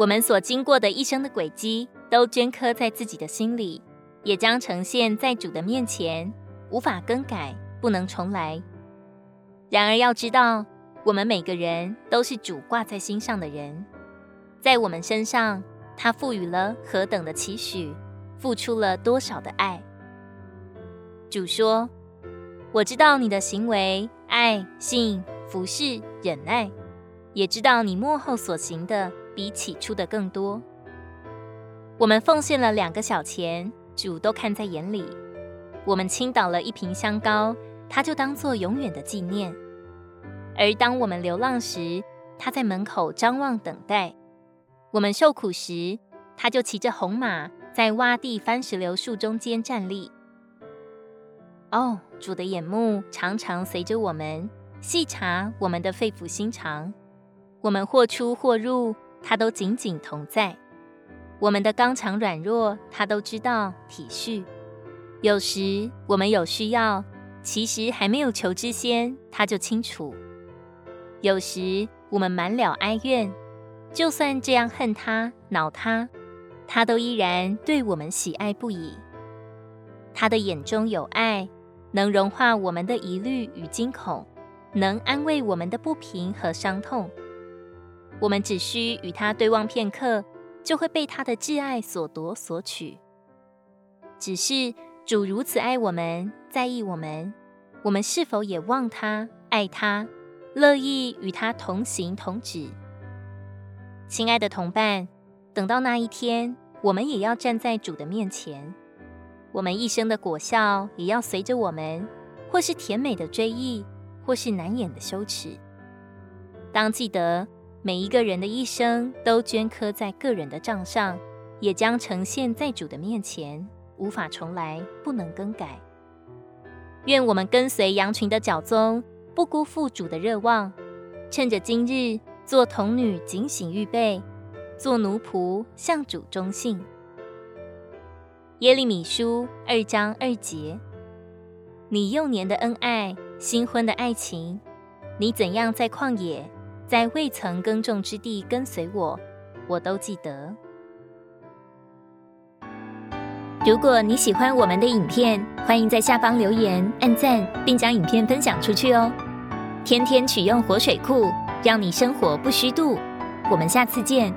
我们所经过的一生的轨迹，都镌刻在自己的心里，也将呈现在主的面前，无法更改，不能重来。然而要知道，我们每个人都是主挂在心上的人，在我们身上，他赋予了何等的期许，付出了多少的爱。主说：“我知道你的行为，爱、信、服侍、忍耐，也知道你幕后所行的。”比起初的更多。我们奉献了两个小钱，主都看在眼里。我们倾倒了一瓶香膏，他就当作永远的纪念。而当我们流浪时，他在门口张望等待；我们受苦时，他就骑着红马，在洼地番石榴树中间站立。哦，主的眼目常常随着我们，细察我们的肺腑心肠。我们或出或入。他都紧紧同在，我们的刚强软弱，他都知道体恤。有时我们有需要，其实还没有求之先，他就清楚。有时我们满了哀怨，就算这样恨他、恼他，他都依然对我们喜爱不已。他的眼中有爱，能融化我们的疑虑与惊恐，能安慰我们的不平和伤痛。我们只需与他对望片刻，就会被他的挚爱所夺所取。只是主如此爱我们，在意我们，我们是否也望他、爱他，乐意与他同行同止？亲爱的同伴，等到那一天，我们也要站在主的面前，我们一生的果效也要随着我们，或是甜美的追忆，或是难掩的羞耻。当记得。每一个人的一生都镌刻在个人的账上，也将呈现在主的面前，无法重来，不能更改。愿我们跟随羊群的脚踪，不辜负主的热望，趁着今日做童女警醒预备，做奴仆向主忠信。耶利米书二章二节：你幼年的恩爱，新婚的爱情，你怎样在旷野，在未曾耕种之地跟随我，我都记得。如果你喜欢我们的影片，欢迎在下方留言、按赞，并将影片分享出去哦。天天取用活水库，让你生活不虚度。我们下次见。